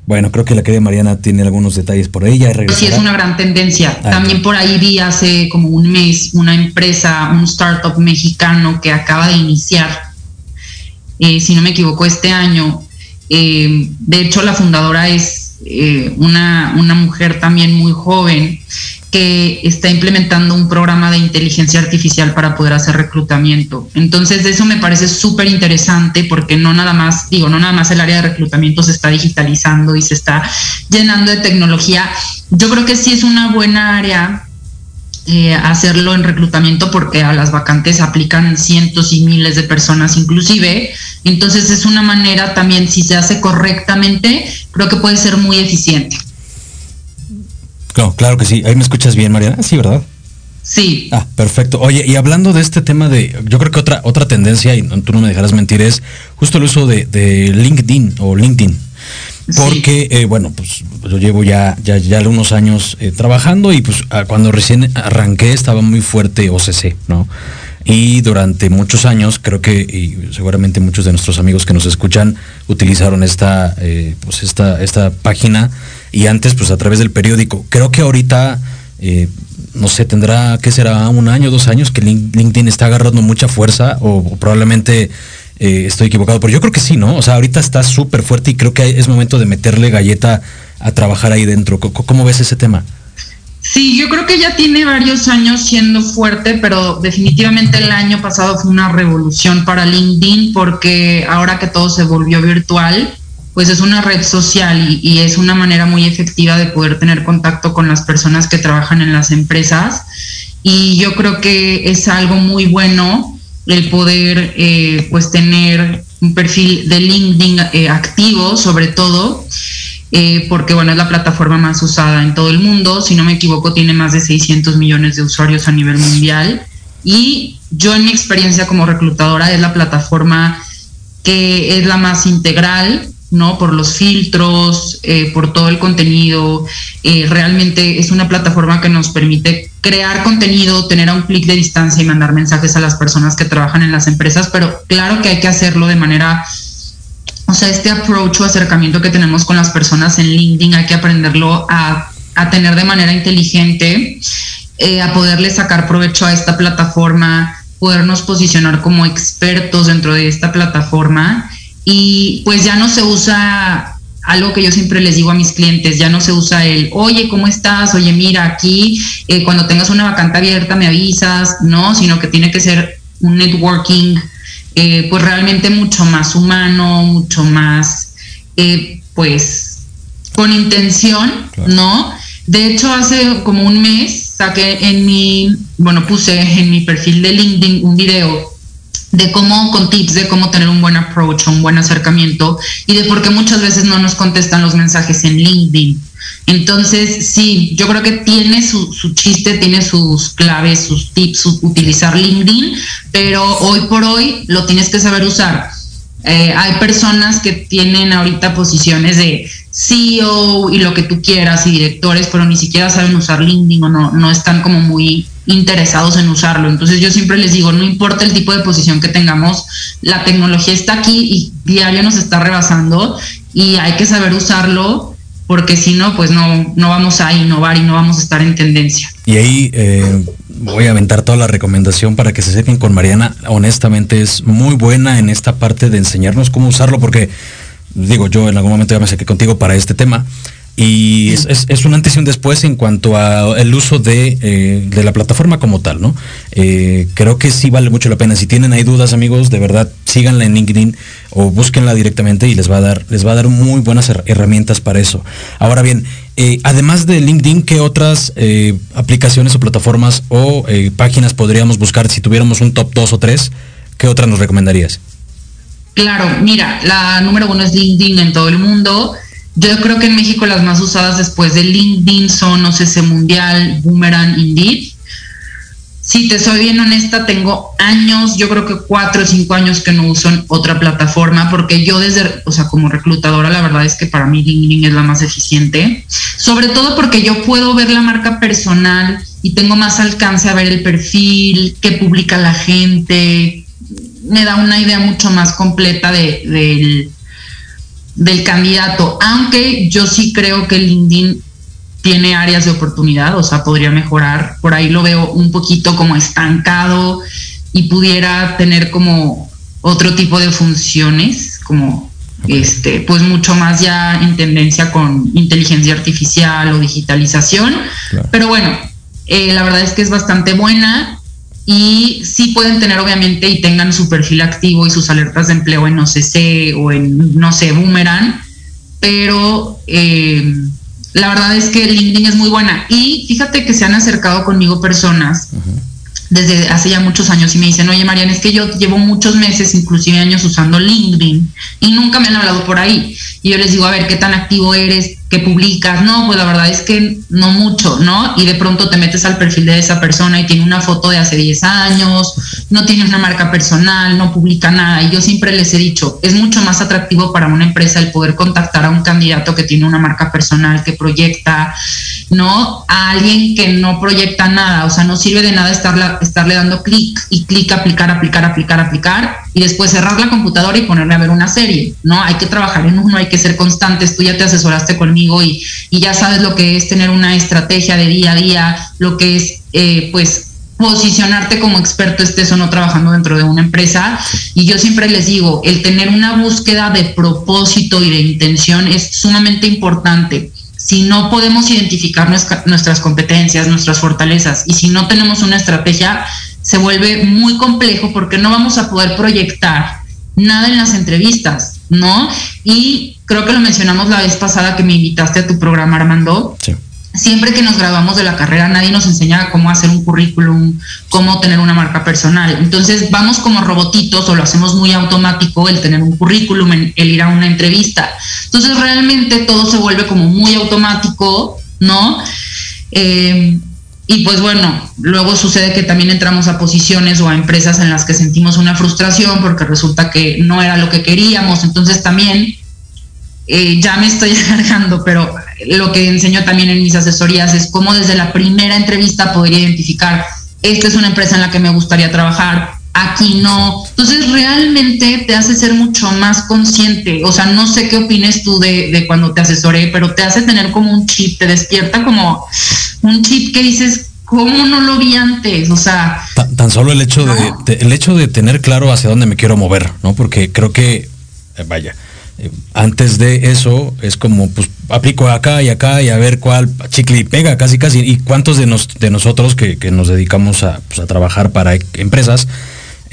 Bueno, creo que la querida Mariana tiene algunos detalles por ahí. Ya sí, es una gran tendencia. Ah, También por ahí vi hace como un mes una empresa, un startup mexicano que acaba de iniciar, eh, si no me equivoco, este año. Eh, de hecho, la fundadora es eh, una, una mujer también muy joven que está implementando un programa de inteligencia artificial para poder hacer reclutamiento. Entonces, eso me parece súper interesante porque no nada más, digo, no nada más el área de reclutamiento se está digitalizando y se está llenando de tecnología. Yo creo que sí es una buena área eh, hacerlo en reclutamiento porque a las vacantes aplican cientos y miles de personas inclusive. Entonces es una manera también, si se hace correctamente, creo que puede ser muy eficiente. Claro, claro que sí. Ahí me escuchas bien, Mariana. Sí, ¿verdad? Sí. Ah, perfecto. Oye, y hablando de este tema de, yo creo que otra, otra tendencia, y tú no me dejarás mentir, es justo el uso de, de LinkedIn o LinkedIn. Porque, eh, bueno, pues yo llevo ya, ya, ya unos años eh, trabajando y pues cuando recién arranqué estaba muy fuerte OCC, ¿no? Y durante muchos años, creo que, y seguramente muchos de nuestros amigos que nos escuchan utilizaron esta, eh, pues esta, esta página y antes pues a través del periódico. Creo que ahorita, no sé, tendrá, ¿qué será? Un año, dos años que LinkedIn está agarrando mucha fuerza o probablemente eh, estoy equivocado, pero yo creo que sí, ¿no? O sea, ahorita está súper fuerte y creo que es momento de meterle galleta a trabajar ahí dentro. ¿Cómo, ves ese tema? Sí, yo creo que ya tiene varios años siendo fuerte, pero definitivamente el año pasado fue una revolución para LinkedIn porque ahora que todo se volvió virtual, pues es una red social y, y, es una manera muy efectiva de poder tener contacto con las personas que trabajan en las empresas. Y yo creo que es algo muy bueno el poder eh, pues tener un perfil de LinkedIn eh, activo sobre todo. Eh, porque bueno, es la plataforma más usada en todo el mundo, si no me equivoco tiene más de 600 millones de usuarios a nivel mundial Y yo en mi experiencia como reclutadora es la plataforma que es la más integral, ¿no? Por los filtros, eh, por todo el contenido. Eh, realmente es una plataforma que nos permite crear contenido, tener a un clic de distancia y mandar mensajes a las personas que trabajan en las empresas, pero claro que hay que hacerlo de manera, o sea, este approach o acercamiento que tenemos con las personas en LinkedIn hay que aprenderlo a, a tener de manera inteligente, eh, a poderle sacar provecho a esta plataforma, podernos posicionar como expertos dentro de esta plataforma y pues ya no se usa algo que yo siempre les digo a mis clientes, ya no se usa el, oye, ¿cómo estás? Oye, mira, aquí eh, cuando tengas una vacante abierta me avisas, ¿no? Sino que tiene que ser un networking, eh, pues realmente mucho más humano, mucho más, eh, pues, con intención, ¿no? De hecho, hace como un mes saqué en mi, bueno, puse en mi perfil de LinkedIn un video de cómo, con tips de cómo tener un buen approach, un buen acercamiento y de por qué muchas veces no nos contestan los mensajes en LinkedIn. Entonces, sí, yo creo que tiene su, su chiste, tiene sus claves, sus tips, utilizar LinkedIn, pero hoy por hoy lo tienes que saber usar. Eh, hay personas que tienen ahorita posiciones de CEO y lo que tú quieras y directores, pero ni siquiera saben usar LinkedIn o no, no están como muy interesados en usarlo. Entonces yo siempre les digo, no importa el tipo de posición que tengamos, la tecnología está aquí y diario nos está rebasando y hay que saber usarlo porque si no, pues no, no vamos a innovar y no vamos a estar en tendencia. Y ahí eh, voy a aventar toda la recomendación para que se sepan con Mariana. Honestamente es muy buena en esta parte de enseñarnos cómo usarlo porque, digo, yo en algún momento ya me saqué contigo para este tema y es, un antes y un después en cuanto al uso eh, de, la plataforma como tal, ¿no? Eh, creo que sí vale mucho la pena. Si tienen ahí dudas, amigos, de verdad, síganla en LinkedIn o búsquenla directamente y les va a dar, les va a dar muy buenas herramientas para eso. Ahora bien, eh, además de LinkedIn, ¿qué otras aplicaciones o plataformas o páginas podríamos buscar si tuviéramos un top 2 o 3? ¿Qué otras nos recomendarías? Claro, mira, la número uno es LinkedIn en todo el mundo. Yo creo que en México las más usadas después de LinkedIn son, sé, Mundial, Boomerang, Indeed. Si te soy bien honesta, tengo años, yo creo que cuatro o cinco años que no uso otra plataforma, porque yo desde, o sea, como reclutadora, la verdad es que para mí LinkedIn es la más eficiente, sobre todo porque yo puedo ver la marca personal y tengo más alcance a ver el perfil, qué publica la gente, me da una idea mucho más completa de, del del candidato, aunque yo sí creo que LinkedIn tiene áreas de oportunidad, o sea, podría mejorar. Por ahí lo veo un poquito como estancado y pudiera tener como otro tipo de funciones, como este, pues mucho más ya en tendencia con inteligencia artificial o digitalización. Pero bueno, eh, la verdad es que es bastante buena y sí pueden tener obviamente y tengan su perfil activo y sus alertas de empleo en OCC o en, no sé, Boomerang, pero eh, la verdad es que LinkedIn es muy buena. Y fíjate que se han acercado conmigo personas desde hace ya muchos años y me dicen, oye Mariana, es que yo llevo muchos meses, inclusive años usando LinkedIn y nunca me han hablado por ahí. Y yo les digo, a ver, ¿qué tan activo eres? ¿Qué publicas? No, pues la verdad es que no mucho, ¿no? Y de pronto te metes al perfil de esa persona y tiene una foto de hace 10 años, no tiene una marca personal, no publica nada. Y yo siempre les he dicho, es mucho más atractivo para una empresa el poder contactar a un candidato que tiene una marca personal, que proyecta, ¿no? A alguien que no proyecta nada, o sea, no sirve de nada estarle, estarle dando clic y clic, aplicar, aplicar, aplicar, aplicar, y después cerrar la computadora y ponerle a ver una serie, ¿no? Hay que trabajar en uno, hay que ser constantes, tú ya te asesoraste y ya sabes lo que es tener una estrategia de día a día, lo que es, eh, pues, posicionarte como experto estés o no trabajando dentro de una empresa. Y yo siempre les digo, el tener una búsqueda de propósito y de intención es sumamente importante si no podemos identificar nuestras competencias, nuestras fortalezas y si no tenemos una estrategia, se vuelve muy complejo porque no vamos a poder proyectar nada en las entrevistas, ¿no? Y creo que lo mencionamos la vez pasada que me invitaste a tu programa, Armando. Sí siempre que nos graduamos de la carrera nadie nos enseña cómo hacer un currículum, cómo tener una marca personal. Entonces vamos como robotitos o lo hacemos muy automático el tener un currículum, el, ir a una entrevista. Entonces realmente todo se vuelve como muy automático, ¿no? Eh, y pues bueno, luego sucede que también entramos a posiciones o a empresas en las que sentimos una frustración porque resulta que no era lo que queríamos. Entonces también, eh, ya me estoy alargando, pero lo que enseño también en mis asesorías es cómo desde la primera entrevista podría identificar, esta es una empresa en la que me gustaría trabajar, aquí no. Entonces realmente te hace ser mucho más consciente. O sea, no sé qué opines tú de, de cuando te asesoré, pero te hace tener como un chip, te despierta como un chip que dices, ¿cómo no lo vi antes? O sea... Tan, solo el hecho, de, el hecho de tener claro hacia dónde me quiero mover, ¿no? Porque creo que, eh, vaya, eh, antes de eso es como, pues, aplico acá y acá y a ver cuál chicle y pega, casi casi. Y cuántos de, nos, de nosotros que, que nos dedicamos a, pues, a, trabajar para empresas,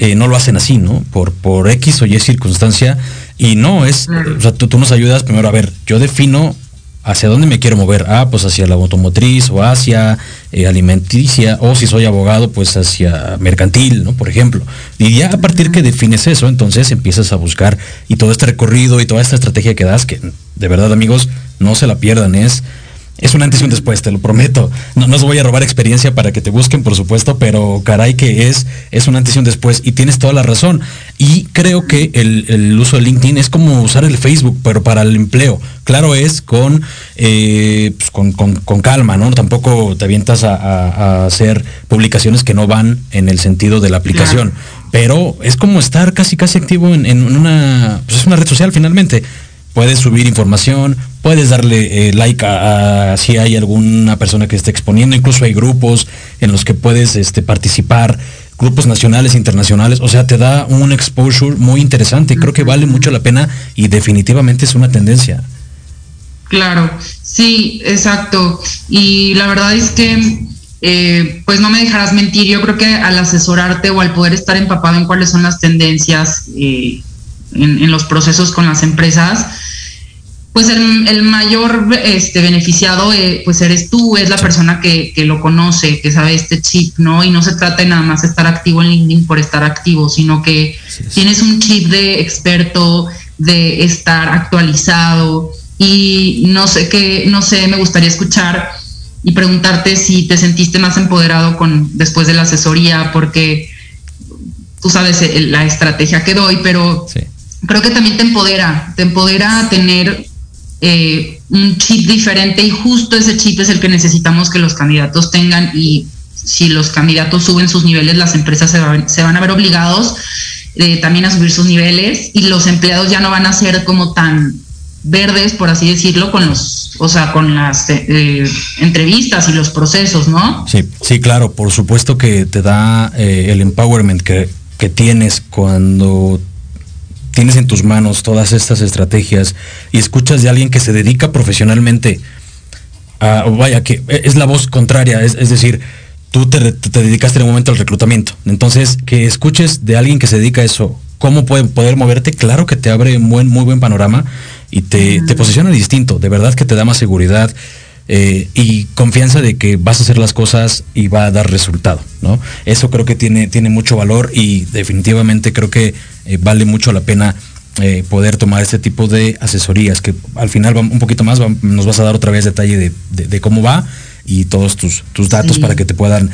eh, no lo hacen así, ¿no? Por, por X o Y circunstancia. Y no, es, o sea, tú, tú nos ayudas primero a ver, yo defino ¿Hacia dónde me quiero mover? Ah, pues hacia la automotriz o hacia eh, alimenticia, o si soy abogado, pues hacia mercantil, ¿no? Por ejemplo. Y ya a partir que defines eso, entonces empiezas a buscar y todo este recorrido y toda esta estrategia que das, que de verdad amigos, no se la pierdan, es es un antes y un después, te lo prometo. No, no os voy a robar experiencia para que te busquen, por supuesto, pero caray que es, es un antes y un después. Y tienes toda la razón. Y creo que el, uso de LinkedIn es como usar el Facebook, pero para el empleo. Claro es con, eh, pues, con, calma, ¿no? Tampoco te avientas a, hacer publicaciones que no van en el sentido de la aplicación. Pero es como estar casi casi activo en, una, pues es una red social finalmente puedes subir información, puedes darle eh, like a, si hay alguna persona que esté exponiendo, incluso hay grupos en los que puedes este, participar, grupos nacionales, internacionales, o sea, te da un exposure muy interesante, creo que vale mucho la pena y definitivamente es una tendencia. Claro, sí, exacto. Y la verdad es que, eh, pues no me dejarás mentir, yo creo que al asesorarte o al poder estar empapado en cuáles son las tendencias eh, en, en, los procesos con las empresas, pues el, mayor este, beneficiado eh, pues eres tú, es la persona que, lo conoce, que sabe este chip, ¿no? Y no se trata de nada más estar activo en LinkedIn por estar activo, sino que tienes un chip de experto, de estar actualizado. Y no sé qué, no sé, me gustaría escuchar y preguntarte si te sentiste más empoderado con después de la asesoría, porque tú sabes eh, la estrategia que doy, pero creo que también te empodera, te empodera a tener eh, un chip diferente y justo ese chip es el que necesitamos que los candidatos tengan y si los candidatos suben sus niveles, las empresas se, van a ver obligados eh, también a subir sus niveles y los empleados ya no van a ser como tan verdes, por así decirlo, con los, o sea, con las eh, entrevistas y los procesos, ¿no? Sí, sí, claro, por supuesto que te da el empowerment que, que tienes cuando tienes en tus manos todas estas estrategias y escuchas de alguien que se dedica profesionalmente a, vaya, que es la voz contraria, es, decir, tú te, dedicaste en un momento al reclutamiento. Entonces, que escuches de alguien que se dedica a eso, cómo puede poder moverte, claro que te abre un buen, muy buen panorama y te, te posiciona distinto, de verdad que te da más seguridad, eh, y confianza de que vas a hacer las cosas y va a dar resultado, ¿no? Eso creo que tiene, tiene mucho valor y definitivamente creo que eh, vale mucho la pena eh, poder tomar este tipo de asesorías, que al final un poquito más nos vas a dar otra vez detalle de, cómo va y todos tus, tus datos para que te puedan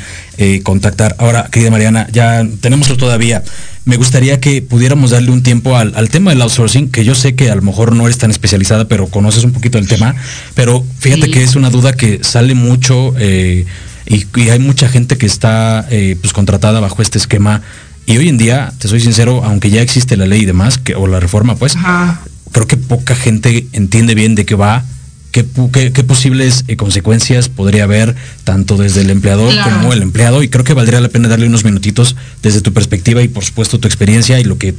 contactar. Ahora, querida Mariana, ya tenemos todavía. Me gustaría que pudiéramos darle un tiempo al, tema del outsourcing, que yo sé que a lo mejor no eres tan especializada, pero conoces un poquito el tema, pero fíjate que es una duda que sale mucho eh, y, hay mucha gente que está eh, pues contratada bajo este esquema. Y hoy en día, te soy sincero, aunque ya existe la ley y demás, que, o la reforma, pues, creo que poca gente entiende bien de qué va qué, posibles eh, consecuencias podría haber tanto desde el empleador como el empleado y creo que valdría la pena darle unos minutitos desde tu perspectiva y por supuesto tu experiencia y lo que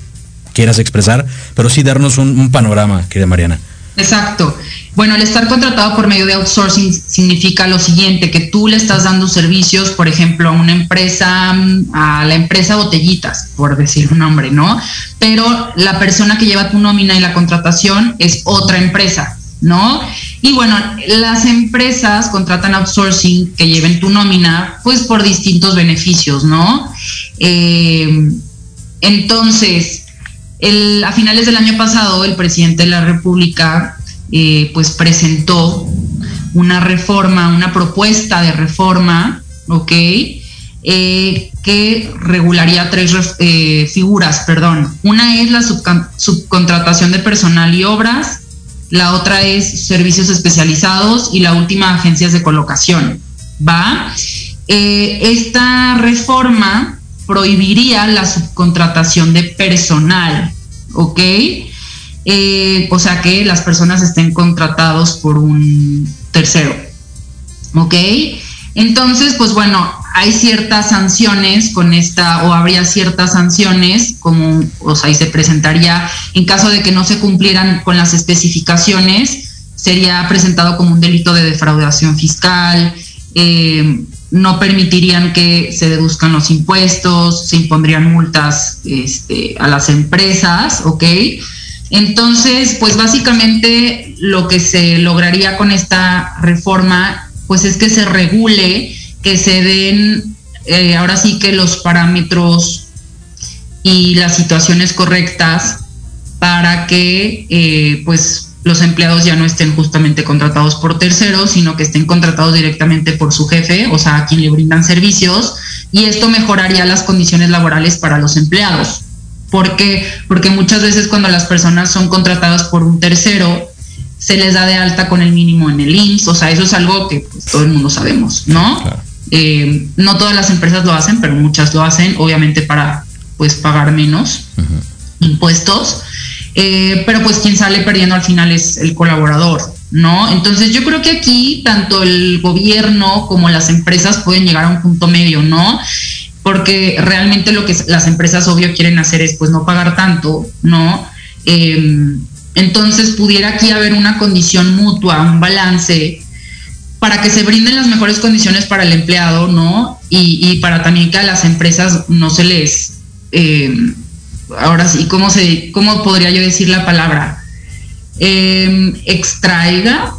quieras expresar, pero sí darnos un, panorama, querida Mariana. Exacto. Bueno, el estar contratado por medio de outsourcing significa lo siguiente, que tú le estás dando servicios, por ejemplo, a una empresa, a la empresa Botellitas, por decir un nombre, ¿no? Pero la persona que lleva tu nómina y la contratación es otra empresa, ¿no? Y bueno, las empresas contratan outsourcing que lleven tu nómina, pues por distintos beneficios, ¿no? Eh, entonces, a finales del año pasado, el presidente de la República, eh, pues presentó una reforma, una propuesta de reforma ¿ok? Eh, que regularía tres eh, figuras, perdón. Una es la subcontratación de personal y obras, la otra es servicios especializados y la última agencias de colocación. ¿Va? Eh, esta reforma prohibiría la subcontratación de personal, ¿ok? o sea que las personas estén contratados por un tercero, ¿ok? Entonces, pues bueno, hay ciertas sanciones con esta, o habría ciertas sanciones, como, o sea, y se presentaría en caso de que no se cumplieran con las especificaciones, sería presentado como un delito de defraudación fiscal, eh, no permitirían que se deduzcan los impuestos, se impondrían multas este, a las empresas, ¿ok? Entonces, pues básicamente lo que se lograría con esta reforma pues es que se regule, que se den eh, ahora sí que los parámetros y las situaciones correctas para que eh, pues los empleados ya no estén justamente contratados por terceros, sino que estén contratados directamente por su jefe, o sea, a quien le brindan servicios, y esto mejoraría las condiciones laborales para los empleados. ¿Por qué? Porque muchas veces cuando las personas son contratadas por un tercero, se les da de alta con el mínimo en el IMSS, o sea, eso es algo que pues, todo el mundo sabemos, ¿no? Eh, no todas las empresas lo hacen, pero muchas lo hacen, obviamente para pues pagar menos impuestos, eh, pero pues quien sale perdiendo al final es el colaborador, ¿no? Entonces yo creo que aquí tanto el gobierno como las empresas pueden llegar a un punto medio, ¿no? Porque realmente lo que las empresas obvio quieren hacer es pues no pagar tanto, ¿no? Eh, entonces pudiera aquí haber una condición mutua, un balance para que se brinden las mejores condiciones para el empleado, ¿no? Y, para también que a las empresas no se les, eh, ahora sí, ¿cómo, se, ¿cómo podría yo decir la palabra? Em, extraiga,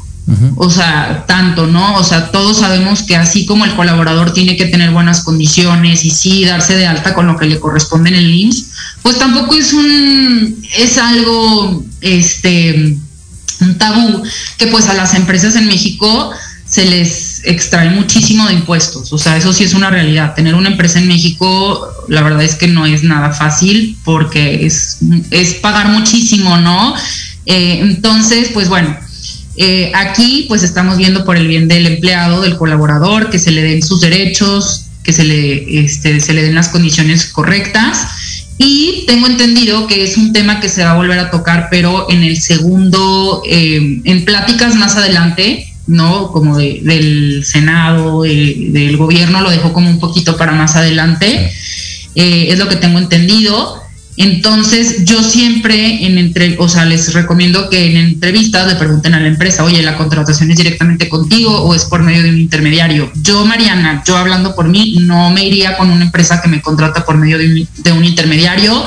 o sea, tanto, ¿no? O sea, todos sabemos que así como el colaborador tiene que tener buenas condiciones y sí darse de alta con lo que le corresponde en el IMSS, pues tampoco es un, es algo, este, un tabú que pues a las empresas en México se les extrae muchísimo de impuestos. O sea, eso sí es una realidad. Tener una empresa en México, la verdad es que no es nada fácil porque es, pagar muchísimo, ¿no? Eh, entonces, pues bueno, eh, aquí pues estamos viendo por el bien del empleado, del colaborador, que se le den sus derechos, que se le, este, se le den las condiciones correctas. Y tengo entendido que es un tema que se va a volver a tocar, pero en el segundo, eh, en pláticas más adelante, ¿no? Como del Senado, del gobierno, lo dejó como un poquito para más adelante. Eh, es lo que tengo entendido. Entonces, yo siempre en entre, o sea, les recomiendo que en entrevistas le pregunten a la empresa, oye, ¿la contratación es directamente contigo o es por medio de un intermediario? Yo, Mariana, yo hablando por mí, no me iría con una empresa que me contrata por medio de un, de un intermediario,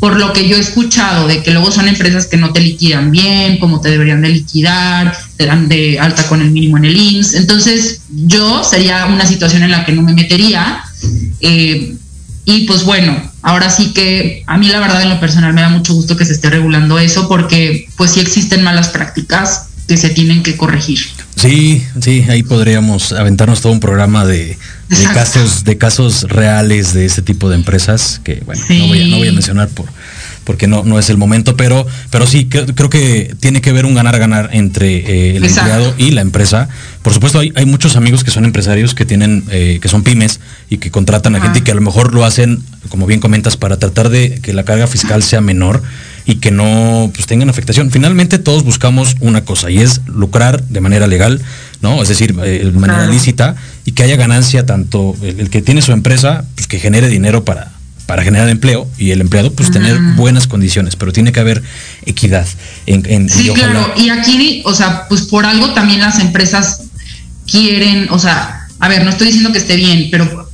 por lo que yo he escuchado de que luego son empresas que no te liquidan bien, como te deberían de liquidar, te dan de alta con el mínimo en el IMSS. Entonces, yo sería una situación en la que no me metería. Eh, y pues bueno, ahora sí que a mí la verdad en lo personal me da mucho gusto que se esté regulando eso porque pues sí existen malas prácticas que se tienen que corregir. Sí, sí, ahí podríamos aventarnos todo un programa de, casos, de casos reales de este tipo de empresas que bueno, no, voy a, no voy a mencionar por, porque no, no es el momento, pero, pero sí, creo, que tiene que haber un ganar-ganar entre eh, el empleado y la empresa. Por supuesto, hay, hay muchos amigos que son empresarios que tienen, eh, que son pymes y que contratan a gente y que a lo mejor lo hacen, como bien comentas, para tratar de que la carga fiscal sea menor y que no pues, tengan afectación. Finalmente todos buscamos una cosa y es lucrar de manera legal, ¿no? Es decir, eh, de manera lícita y que haya ganancia tanto el, que tiene su empresa, pues que genere dinero para, para generar empleo y el empleado pues tener buenas condiciones, pero tiene que haber equidad. En, sí, claro, y aquí, o sea, pues por algo también las empresas quieren, o sea, a ver, no estoy diciendo que esté bien, pero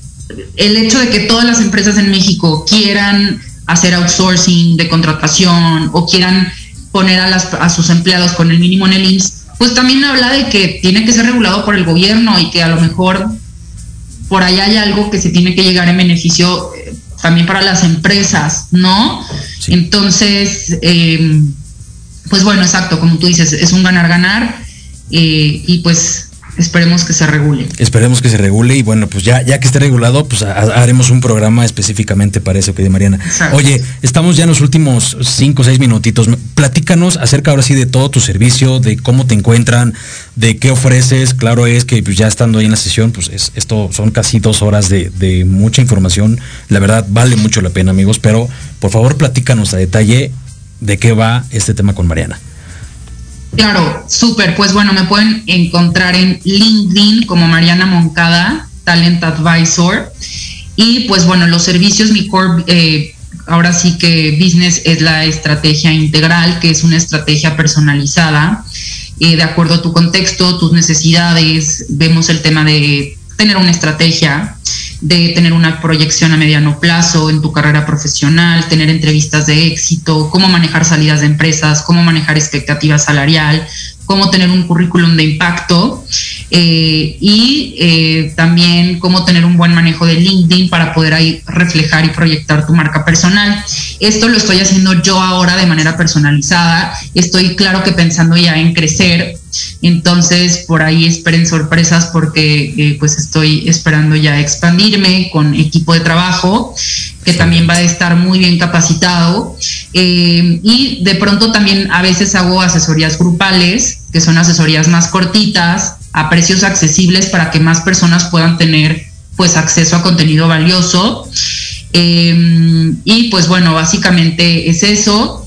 el hecho de que todas las empresas en México quieran hacer outsourcing de contratación o quieran poner a, las, a sus empleados con el mínimo en el IMSS, pues también habla de que tiene que ser regulado por el gobierno y que a lo mejor por allá hay algo que se tiene que llegar en beneficio eh, también para las empresas, ¿no? Entonces, eh, pues bueno, exacto, como tú dices, es un ganar-ganar eh, y pues esperemos que se regule. Esperemos que se regule y bueno, pues ya, ya que esté regulado, pues haremos un programa específicamente para eso que de Mariana. Oye, estamos ya en los últimos cinco o seis minutitos. Platícanos acerca ahora sí de todo tu servicio, de cómo te encuentran, de qué ofreces. Claro es que pues, ya estando ahí en la sesión, pues esto son casi dos horas de, de mucha información. La verdad, vale mucho la pena, amigos, pero por favor platícanos a detalle de qué va este tema con Mariana. Claro, súper. Pues bueno, me pueden encontrar en LinkedIn como Mariana Moncada, Talent Advisor. Y pues bueno, los servicios, mi core, eh, ahora sí que business es la estrategia integral, que es una estrategia personalizada, eh, de acuerdo a tu contexto, tus necesidades. Vemos el tema de tener una estrategia, de tener una proyección a mediano plazo en tu carrera profesional, tener entrevistas de éxito, cómo manejar salidas de empresas, cómo manejar expectativa salarial, cómo tener un currículum de impacto eh, y eh, también cómo tener un buen manejo de LinkedIn para poder ahí reflejar y proyectar tu marca personal. Esto lo estoy haciendo yo ahora de manera personalizada. Estoy claro que pensando ya en crecer entonces, por ahí esperen sorpresas porque eh, pues estoy esperando ya expandirme con equipo de trabajo que también va a estar muy bien capacitado. Eh, y de pronto también a veces hago asesorías grupales, que son asesorías más cortitas, a precios accesibles para que más personas puedan tener pues acceso a contenido valioso. Eh, y pues bueno, básicamente es eso.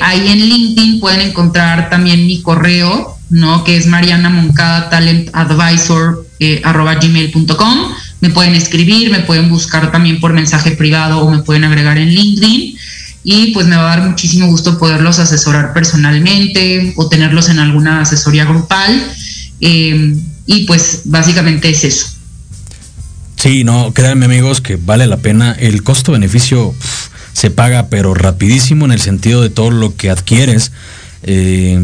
ahí en LinkedIn pueden encontrar también mi correo, ¿no? Que es Mariana Moncada Talent Advisor eh, gmail.com. Me pueden escribir, me pueden buscar también por mensaje privado o me pueden agregar en LinkedIn. Y pues me va a dar muchísimo gusto poderlos asesorar personalmente o tenerlos en alguna asesoría grupal. Em, y pues básicamente es eso. Sí, no, créanme amigos que vale la pena. El costo-beneficio se paga, pero rapidísimo en el sentido de todo lo que adquieres. Eh,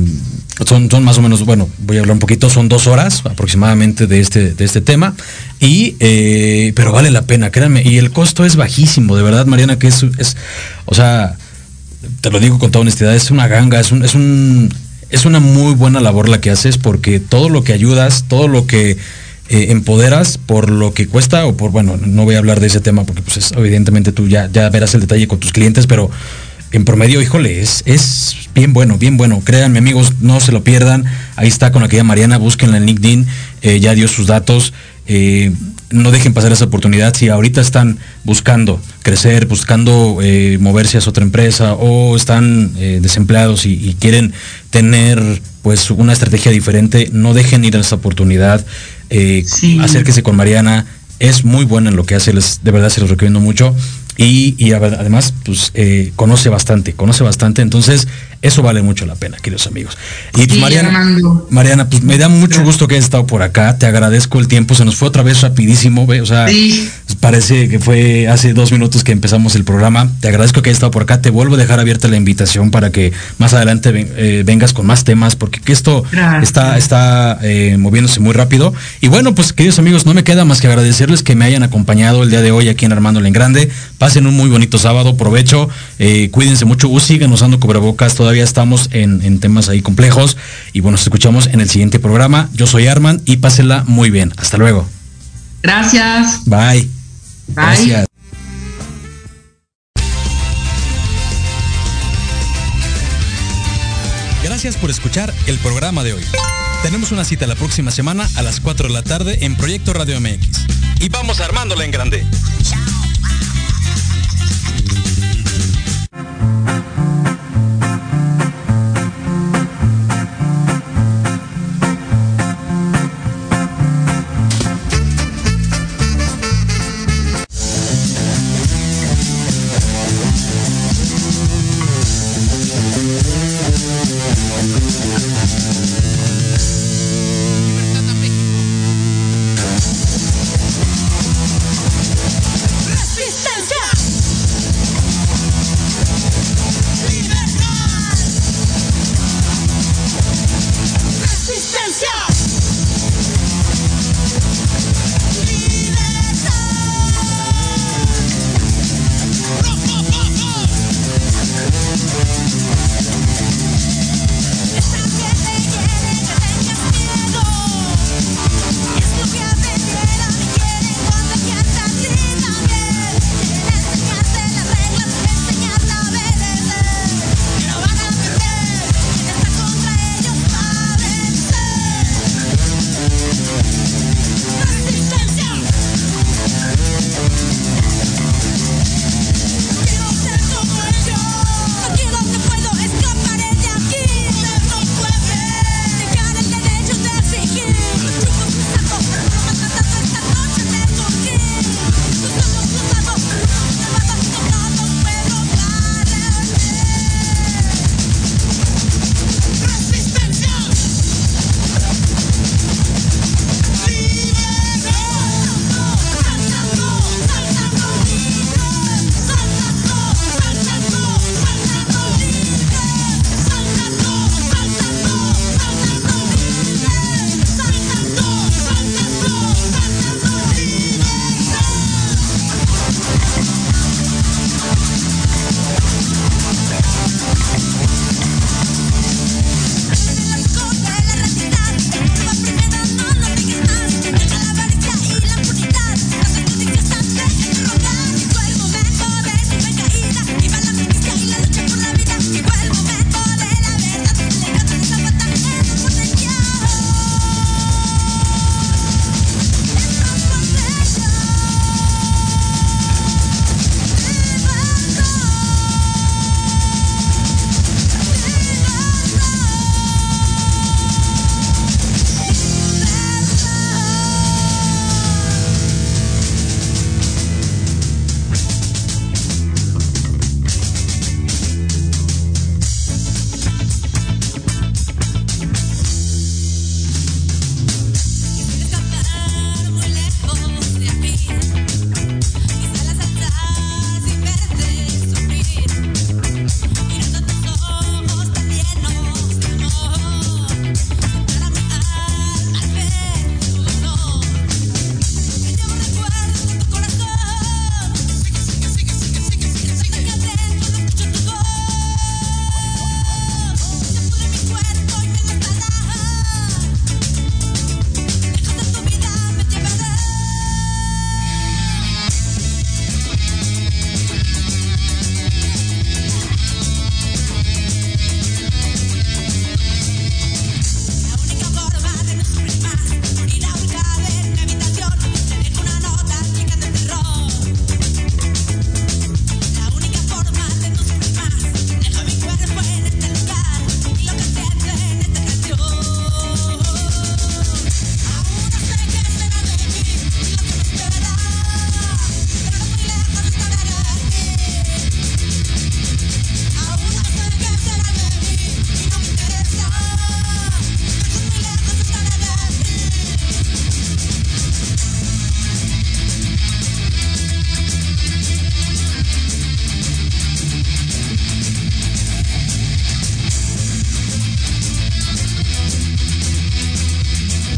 son, son más o menos, bueno, voy a hablar un poquito, son dos horas aproximadamente de este, de este tema. Y, eh, pero vale la pena, créanme. Y el costo es bajísimo, de verdad, Mariana, que es, es o sea, te lo digo con toda honestidad, es una ganga, es un, es un, es una muy buena labor la que haces porque todo lo que ayudas, todo lo que eh, empoderas por lo que cuesta o por, bueno, no voy a hablar de ese tema porque pues evidentemente tú ya, ya verás el detalle con tus clientes, pero en promedio, híjole, es, es bien bueno, bien bueno. Créanme amigos, no se lo pierdan. Ahí está con aquella Mariana, búsquenla en LinkedIn, eh, ya dio sus datos. Eh, no dejen pasar esa oportunidad. Si ahorita están buscando crecer, buscando eh, moverse a otra empresa o están desempleados y, quieren tener pues una estrategia diferente, no dejen ir a esa oportunidad. Acérquese con Mariana. Es muy buena en lo que hace, les, de verdad se los recomiendo mucho y, además pues eh, conoce bastante, conoce bastante, entonces eso vale mucho la pena, queridos amigos. Y pues, Mariana, Mariana, pues me da mucho gusto que hayas estado por acá, te agradezco el tiempo, se nos fue otra vez rapidísimo, o sea, parece que fue hace dos minutos que empezamos el programa, te agradezco que hayas estado por acá, te vuelvo a dejar abierta la invitación para que más adelante eh, vengas con más temas, porque esto está, está eh, moviéndose muy rápido. Y bueno, pues queridos amigos, no me queda más que agradecerles que me hayan acompañado el día de hoy aquí en Armando en Grande. Pasen un muy bonito sábado, provecho, eh, cuídense mucho, sigan usando cubrebocas, todavía estamos en, temas ahí complejos. Y bueno, nos escuchamos en el siguiente programa. Yo soy Arman y pásenla muy bien. Hasta luego. Gracias. Bye. Bye. Gracias. Gracias por escuchar el programa de hoy. Tenemos una cita la próxima semana a las 4 de la tarde en Proyecto Radio MX. Y vamos armándola en grande.